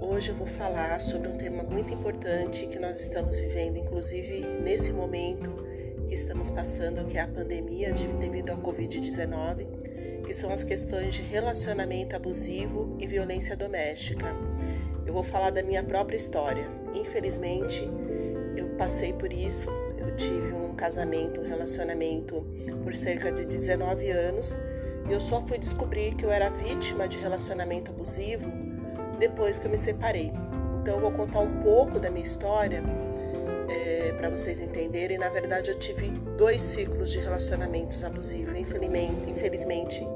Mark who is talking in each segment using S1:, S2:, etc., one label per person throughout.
S1: Hoje eu vou falar sobre um tema muito importante que nós estamos vivendo, inclusive nesse momento que estamos passando, que é a pandemia devido ao Covid-19, que são as questões de relacionamento abusivo e violência doméstica. Eu vou falar da minha própria história. Infelizmente, eu passei por isso. Eu tive um casamento, um relacionamento por cerca de 19 anos eu só fui descobrir que eu era vítima de relacionamento abusivo depois que eu me separei. Então eu vou contar um pouco da minha história é, para vocês entenderem. Na verdade, eu tive dois ciclos de relacionamentos abusivos, infelizmente, infelizmente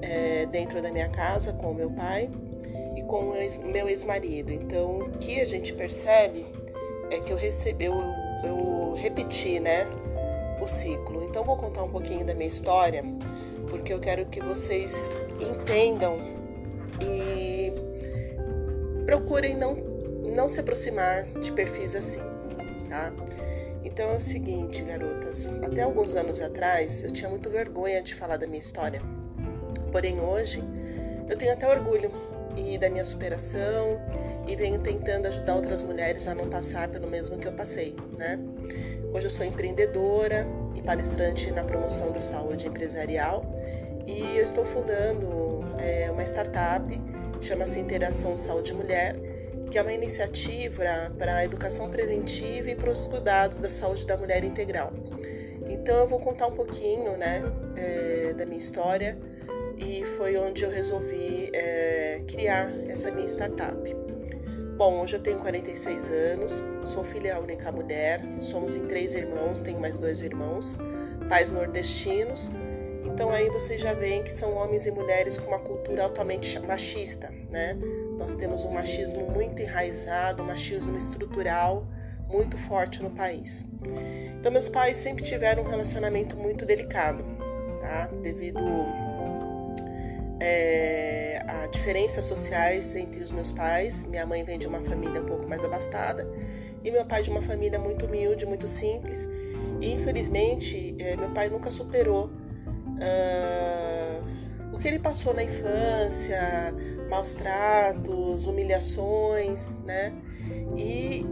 S1: é, dentro da minha casa com o meu pai e com o meu ex-marido. Então, o que a gente percebe é que eu recebi, eu, eu repeti, né, o ciclo. Então, vou contar um pouquinho da minha história porque eu quero que vocês entendam e procurem não, não se aproximar de perfis assim, tá? Então é o seguinte, garotas, até alguns anos atrás eu tinha muito vergonha de falar da minha história. Porém hoje eu tenho até orgulho e da minha superação e venho tentando ajudar outras mulheres a não passar pelo mesmo que eu passei, né? Hoje eu sou empreendedora e palestrante na promoção da saúde empresarial e eu estou fundando é, uma startup, chama-se Interação Saúde Mulher, que é uma iniciativa para a educação preventiva e para os cuidados da saúde da mulher integral. Então eu vou contar um pouquinho né, é, da minha história e foi onde eu resolvi é, criar essa minha startup. Bom, hoje eu tenho 46 anos, sou filha única mulher, somos em três irmãos, tenho mais dois irmãos, pais nordestinos. Então aí vocês já veem que são homens e mulheres com uma cultura altamente machista, né? Nós temos um machismo muito enraizado, um machismo estrutural muito forte no país. Então meus pais sempre tiveram um relacionamento muito delicado, tá? Devido é, a diferenças sociais entre os meus pais. Minha mãe vem de uma família um pouco mais abastada e meu pai de uma família muito humilde, muito simples. E infelizmente, é, meu pai nunca superou uh, o que ele passou na infância, maus tratos, humilhações, né? E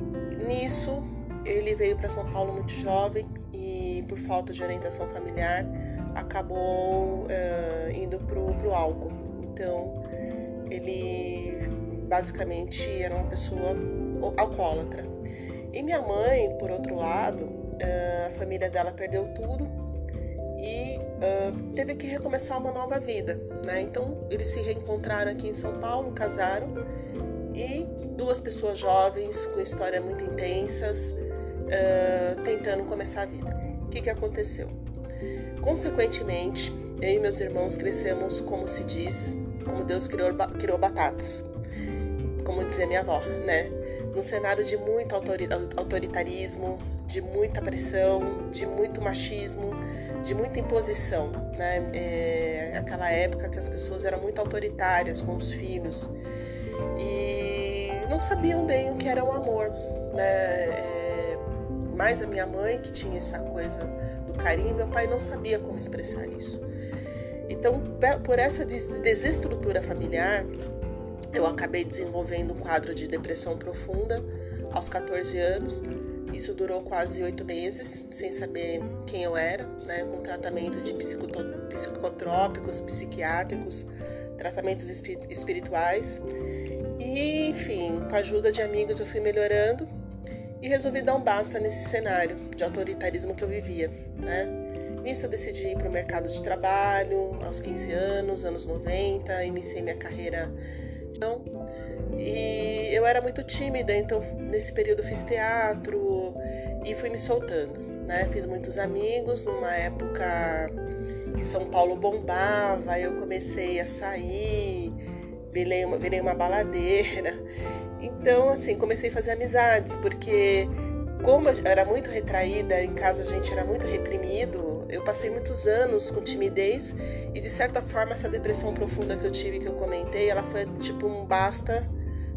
S1: nisso ele veio para São Paulo muito jovem e por falta de orientação familiar acabou uh, indo pro, pro álcool. Então, ele basicamente era uma pessoa alcoólatra. E minha mãe, por outro lado, uh, a família dela perdeu tudo e uh, teve que recomeçar uma nova vida, né? Então, eles se reencontraram aqui em São Paulo, casaram e duas pessoas jovens com histórias muito intensas tentando começar a vida. O que, que aconteceu? Consequentemente, eu e meus irmãos crescemos, como se diz, como Deus criou, criou batatas, como dizia minha avó, né? Num cenário de muito autoritarismo, de muita pressão, de muito machismo, de muita imposição, né? É aquela época que as pessoas eram muito autoritárias com os filhos e não sabiam bem o que era o amor, né? É, mais a minha mãe que tinha essa coisa carinho, meu pai não sabia como expressar isso. Então, por essa desestrutura familiar, eu acabei desenvolvendo um quadro de depressão profunda aos 14 anos. Isso durou quase oito meses, sem saber quem eu era, né, com tratamento de psicotrópicos, psiquiátricos, tratamentos espirituais. E, enfim, com a ajuda de amigos eu fui melhorando e resolvi dar um basta nesse cenário de autoritarismo que eu vivia. Né? Nisso eu decidi ir para o mercado de trabalho aos 15 anos, anos 90, iniciei minha carreira. Então, e eu era muito tímida, então nesse período fiz teatro e fui me soltando. Né? Fiz muitos amigos numa época que São Paulo bombava, eu comecei a sair, virei uma, virei uma baladeira. Então, assim, comecei a fazer amizades, porque como eu era muito retraída, em casa a gente era muito reprimido, eu passei muitos anos com timidez e de certa forma essa depressão profunda que eu tive, que eu comentei, ela foi tipo um basta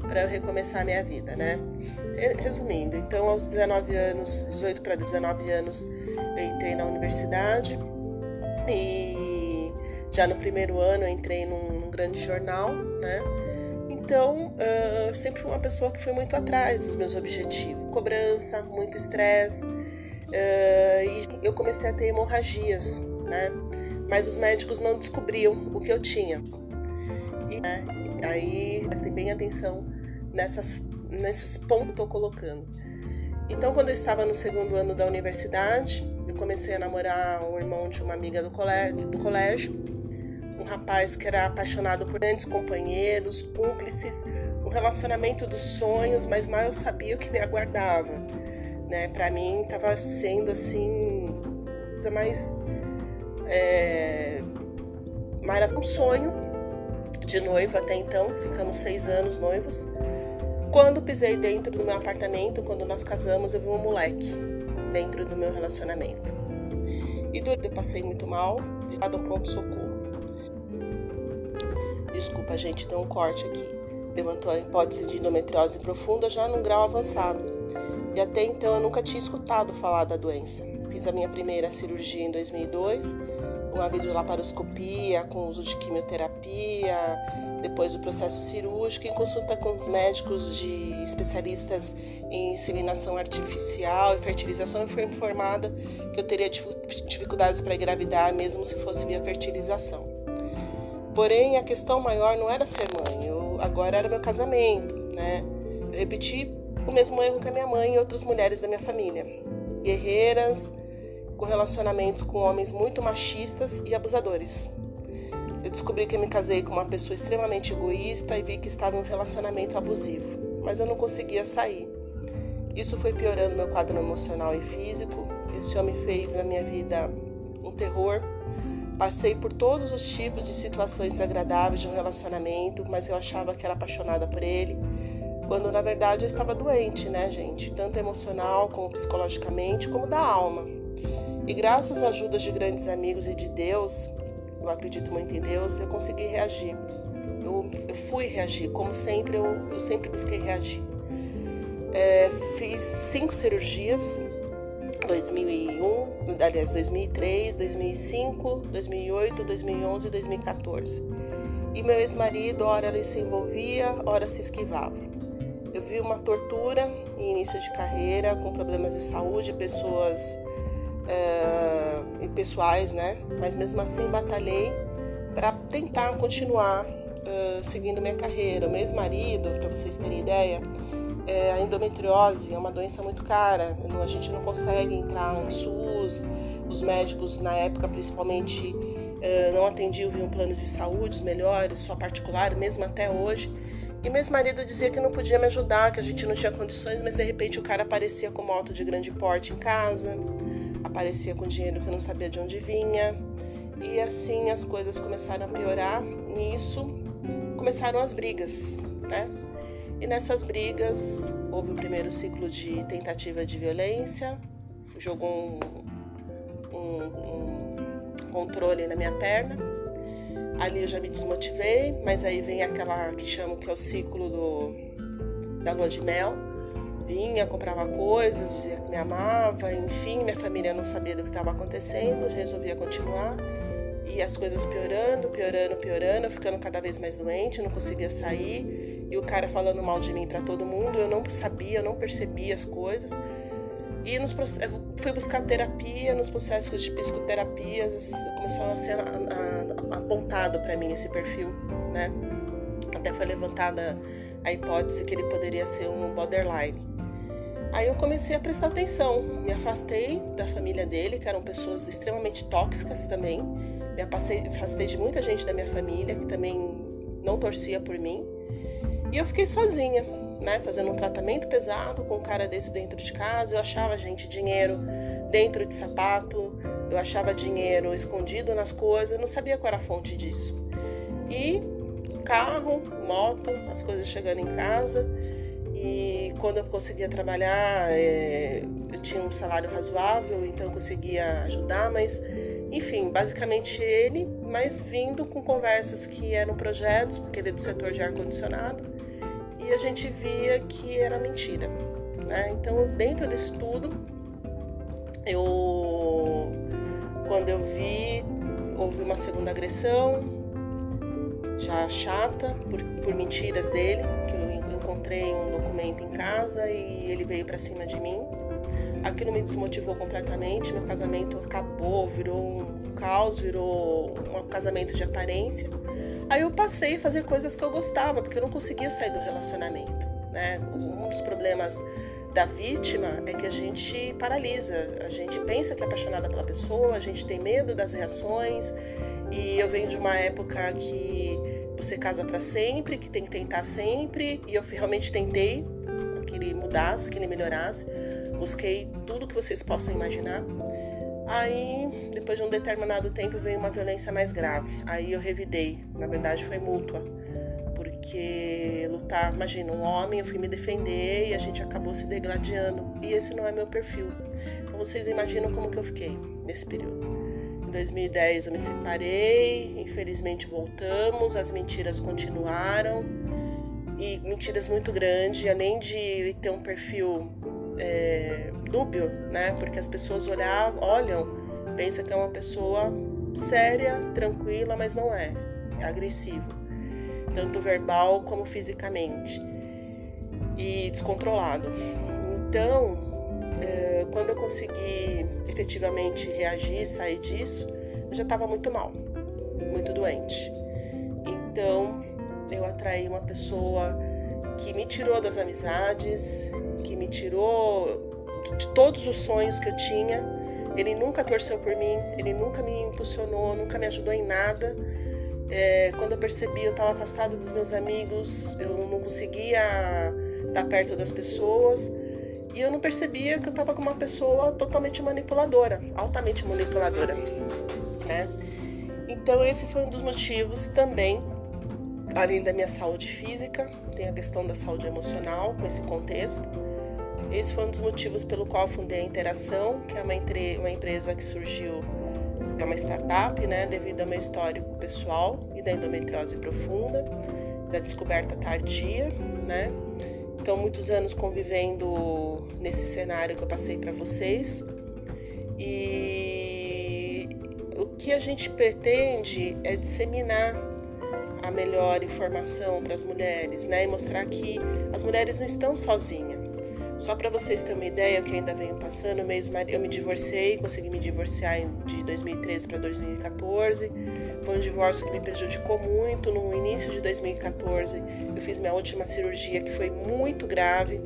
S1: para eu recomeçar a minha vida, né? Resumindo, então aos 19 anos, 18 para 19 anos, eu entrei na universidade e já no primeiro ano eu entrei num, num grande jornal, né? então, uh, sempre fui uma pessoa que foi muito atrás dos meus objetivos. Cobrança, muito estresse. Uh, e eu comecei a ter hemorragias, né? Mas os médicos não descobriam o que eu tinha. E né, aí prestem bem atenção nessas, nesses pontos que eu estou colocando. Então, quando eu estava no segundo ano da universidade, eu comecei a namorar o irmão de uma amiga do colégio, do colégio um rapaz que era apaixonado por grandes companheiros, cúmplices, um relacionamento dos sonhos, mas mal eu sabia o que me aguardava. Né? Para mim, estava sendo assim, coisa mais. É, maravilhoso, um sonho de noivo até então, ficamos seis anos noivos. Quando pisei dentro do meu apartamento, quando nós casamos, eu vi um moleque dentro do meu relacionamento. E durante eu passei muito mal, estava um pronto-socorro. Desculpa, gente, deu um corte aqui. Levantou a hipótese de endometriose profunda já num grau avançado. E até então eu nunca tinha escutado falar da doença. Fiz a minha primeira cirurgia em 2002 uma videolaparoscopia com uso de quimioterapia, depois do processo cirúrgico, em consulta com os médicos de especialistas em inseminação artificial e fertilização, e fui informada que eu teria dificuldades para engravidar, mesmo se fosse via fertilização. Porém, a questão maior não era ser mãe, eu, agora era meu casamento, né? Eu repeti o mesmo erro que a minha mãe e outras mulheres da minha família. Guerreiras, com relacionamentos com homens muito machistas e abusadores. Eu descobri que me casei com uma pessoa extremamente egoísta e vi que estava em um relacionamento abusivo, mas eu não conseguia sair. Isso foi piorando meu quadro emocional e físico. Esse homem fez na minha vida um terror. Passei por todos os tipos de situações desagradáveis de um relacionamento, mas eu achava que era apaixonada por ele, quando na verdade eu estava doente, né, gente? Tanto emocional como psicologicamente, como da alma. E graças às ajudas de grandes amigos e de Deus, eu acredito muito em Deus, eu consegui reagir. Eu, eu fui reagir, como sempre, eu, eu sempre busquei reagir. É, fiz cinco cirurgias, 2001, aliás, 2003, 2005, 2008, 2011 e 2014. E meu ex-marido, ora ele se envolvia, ora se esquivava. Eu vi uma tortura em início de carreira, com problemas de saúde, pessoas uh, e pessoais, né? Mas mesmo assim batalhei para tentar continuar uh, seguindo minha carreira. Meu ex-marido, para vocês terem ideia, é, a endometriose é uma doença muito cara. A gente não consegue entrar no SUS. Os médicos na época, principalmente, uh, não atendiam um planos de saúde os melhores, só particular, mesmo até hoje. E meu marido dizia que não podia me ajudar, que a gente não tinha condições, mas de repente o cara aparecia com moto de grande porte em casa aparecia com dinheiro que eu não sabia de onde vinha. E assim as coisas começaram a piorar. Nisso começaram as brigas, né? E nessas brigas houve o primeiro ciclo de tentativa de violência, jogou um, um, um controle na minha perna. Ali eu já me desmotivei, mas aí vem aquela que chamo que é o ciclo do, da lua de mel vinha, comprava coisas, dizia que me amava, enfim, minha família não sabia do que estava acontecendo, resolvia continuar. E as coisas piorando, piorando, piorando, eu ficando cada vez mais doente, não conseguia sair. E o cara falando mal de mim para todo mundo, eu não sabia, eu não percebia as coisas. E nos, fui buscar terapia, nos processos de psicoterapias, começou a ser apontado para mim esse perfil, né? Até foi levantada a hipótese que ele poderia ser um borderline. Aí eu comecei a prestar atenção, me afastei da família dele, que eram pessoas extremamente tóxicas também. Me afastei de muita gente da minha família que também não torcia por mim. E eu fiquei sozinha, né, fazendo um tratamento pesado com um cara desse dentro de casa. Eu achava, gente, dinheiro dentro de sapato, eu achava dinheiro escondido nas coisas, eu não sabia qual era a fonte disso. E carro, moto, as coisas chegando em casa. E quando eu conseguia trabalhar, é, eu tinha um salário razoável, então eu conseguia ajudar, mas enfim, basicamente ele, mas vindo com conversas que eram projetos, porque ele é do setor de ar-condicionado, e a gente via que era mentira. Né? Então, dentro desse tudo, eu, quando eu vi, houve uma segunda agressão, já chata por, por mentiras dele, que eu encontrei um documento em casa e ele veio para cima de mim. Aquilo me desmotivou completamente, meu casamento acabou, virou um caos, virou um casamento de aparência. Aí eu passei a fazer coisas que eu gostava, porque eu não conseguia sair do relacionamento. Né? Um dos problemas da vítima é que a gente paralisa, a gente pensa que é apaixonada pela pessoa, a gente tem medo das reações. E eu venho de uma época que você casa para sempre, que tem que tentar sempre, e eu realmente tentei que ele mudasse, que ele melhorasse. Busquei tudo que vocês possam imaginar. Aí, depois de um determinado tempo, veio uma violência mais grave. Aí eu revidei. Na verdade, foi mútua porque lutar, imagina, um homem, eu fui me defender e a gente acabou se degladiando. E esse não é meu perfil. Então vocês imaginam como que eu fiquei nesse período. Em 2010 eu me separei, infelizmente voltamos, as mentiras continuaram e mentiras muito grandes, além de ter um perfil é, dúbio, né? Porque as pessoas olham, olham, pensam que é uma pessoa séria, tranquila, mas não é. É agressivo tanto verbal como fisicamente, e descontrolado. Então, quando eu consegui efetivamente reagir, sair disso, eu já estava muito mal, muito doente. Então, eu atraí uma pessoa que me tirou das amizades, que me tirou de todos os sonhos que eu tinha. Ele nunca torceu por mim, ele nunca me impulsionou, nunca me ajudou em nada. É, quando eu percebi, eu estava afastada dos meus amigos, eu não conseguia estar perto das pessoas e eu não percebia que eu estava com uma pessoa totalmente manipuladora, altamente manipuladora, né? Então esse foi um dos motivos também, além da minha saúde física, tem a questão da saúde emocional com esse contexto. Esse foi um dos motivos pelo qual fundei a Interação, que é uma, uma empresa que surgiu é uma startup, né, devido ao meu histórico pessoal e da endometriose profunda, da descoberta tardia, né? Então, muitos anos convivendo nesse cenário que eu passei para vocês. E o que a gente pretende é disseminar a melhor informação para as mulheres, né? E mostrar que as mulheres não estão sozinhas. Só para vocês terem uma ideia, que ainda venho passando, eu me divorciei, consegui me divorciar de 2013 para 2014. Foi um divórcio que me prejudicou muito. No início de 2014, eu fiz minha última cirurgia, que foi muito grave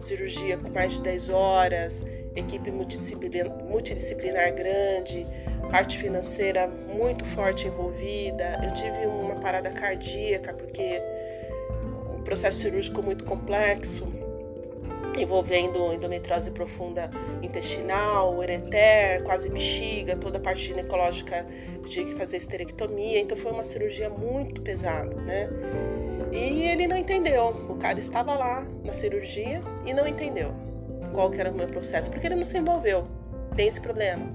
S1: cirurgia com mais de 10 horas, equipe multidisciplinar, multidisciplinar grande, parte financeira muito forte envolvida. Eu tive uma parada cardíaca porque o processo cirúrgico muito complexo envolvendo endometriose profunda intestinal, ureter, quase bexiga, toda a parte ginecológica, tive que fazer esterectomia, então foi uma cirurgia muito pesada, né? E ele não entendeu. O cara estava lá na cirurgia e não entendeu qual que era o meu processo, porque ele não se envolveu. Tem esse problema.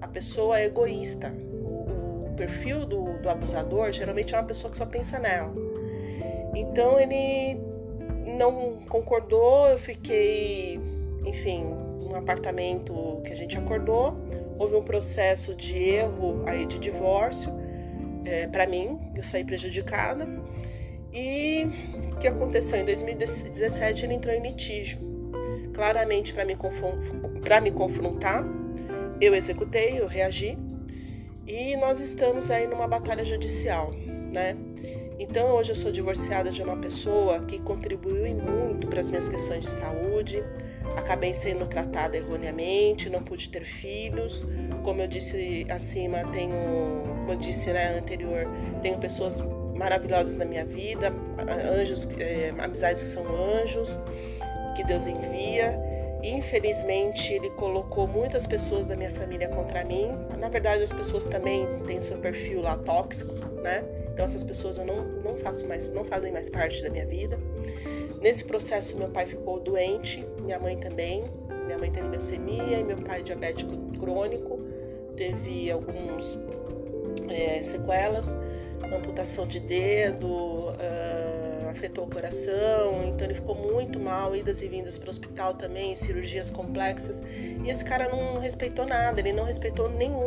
S1: A pessoa é egoísta. O, o perfil do, do abusador geralmente é uma pessoa que só pensa nela. Então ele não concordou, eu fiquei, enfim, num apartamento que a gente acordou. Houve um processo de erro aí de divórcio é, para mim, eu saí prejudicada. E o que aconteceu? Em 2017 ele entrou em litígio, claramente para me, me confrontar. Eu executei, eu reagi e nós estamos aí numa batalha judicial, né? Então, hoje eu sou divorciada de uma pessoa que contribuiu muito para as minhas questões de saúde. Acabei sendo tratada erroneamente, não pude ter filhos. Como eu disse acima, tenho, como eu disse né, anterior, tenho pessoas maravilhosas na minha vida, anjos, é, amizades que são anjos, que Deus envia. Infelizmente, ele colocou muitas pessoas da minha família contra mim. Na verdade, as pessoas também têm seu perfil lá tóxico, né? Então essas pessoas eu não, não faço mais, não fazem mais parte da minha vida. Nesse processo meu pai ficou doente, minha mãe também. Minha mãe teve leucemia e meu pai diabético crônico, teve alguns é, sequelas, amputação de dedo, uh, afetou o coração, então ele ficou muito mal, idas e vindas para o hospital também, cirurgias complexas. E esse cara não respeitou nada, ele não respeitou nenhum,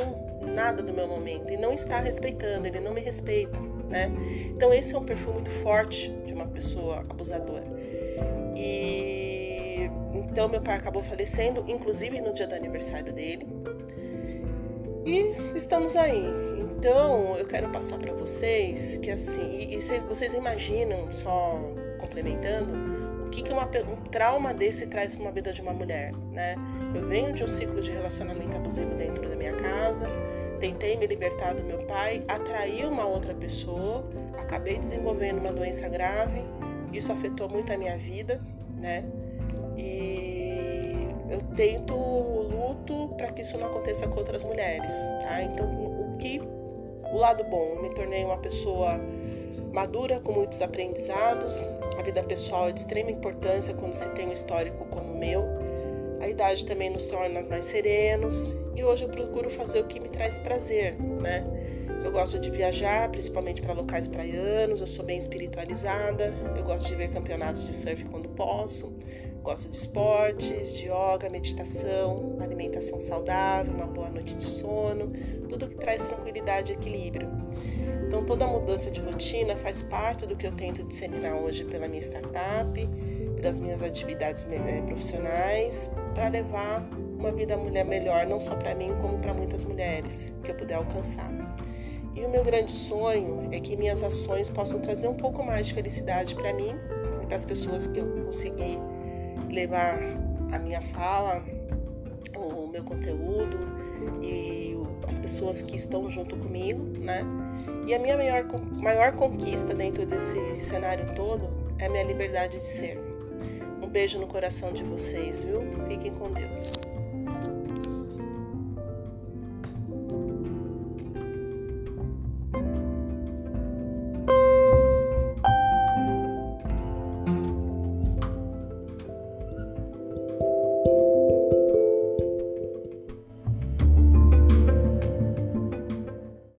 S1: nada do meu momento, e não está respeitando, ele não me respeita né? Então esse é um perfil muito forte de uma pessoa abusadora. E então meu pai acabou falecendo, inclusive no dia do aniversário dele. E estamos aí. Então eu quero passar para vocês que assim, e, e vocês imaginam só complementando o que, que uma, um trauma desse traz para uma vida de uma mulher, né? Eu venho de um ciclo de relacionamento abusivo dentro da minha casa, tentei me libertar do meu pai, atraí uma outra pessoa, acabei desenvolvendo uma doença grave, isso afetou muito a minha vida, né? E eu tento luto para que isso não aconteça com outras mulheres, tá? Então, o que o lado bom, eu me tornei uma pessoa madura com muitos aprendizados. A vida pessoal é de extrema importância quando se tem um histórico como o meu. A idade também nos torna mais serenos e hoje eu procuro fazer o que me traz prazer, né? Eu gosto de viajar, principalmente para locais praianos, eu sou bem espiritualizada, eu gosto de ver campeonatos de surf quando posso, gosto de esportes, de yoga, meditação, alimentação saudável, uma boa noite de sono, tudo que traz tranquilidade e equilíbrio. Então, toda mudança de rotina faz parte do que eu tento disseminar hoje pela minha startup, pelas minhas atividades eh, profissionais, para levar uma vida mulher melhor, não só para mim, como para muitas mulheres que eu puder alcançar. E o meu grande sonho é que minhas ações possam trazer um pouco mais de felicidade para mim e para as pessoas que eu conseguir levar a minha fala, o meu conteúdo e as pessoas que estão junto comigo, né? E a minha maior, maior conquista dentro desse cenário todo é a minha liberdade de ser. Um beijo no coração de vocês, viu? Fiquem com Deus.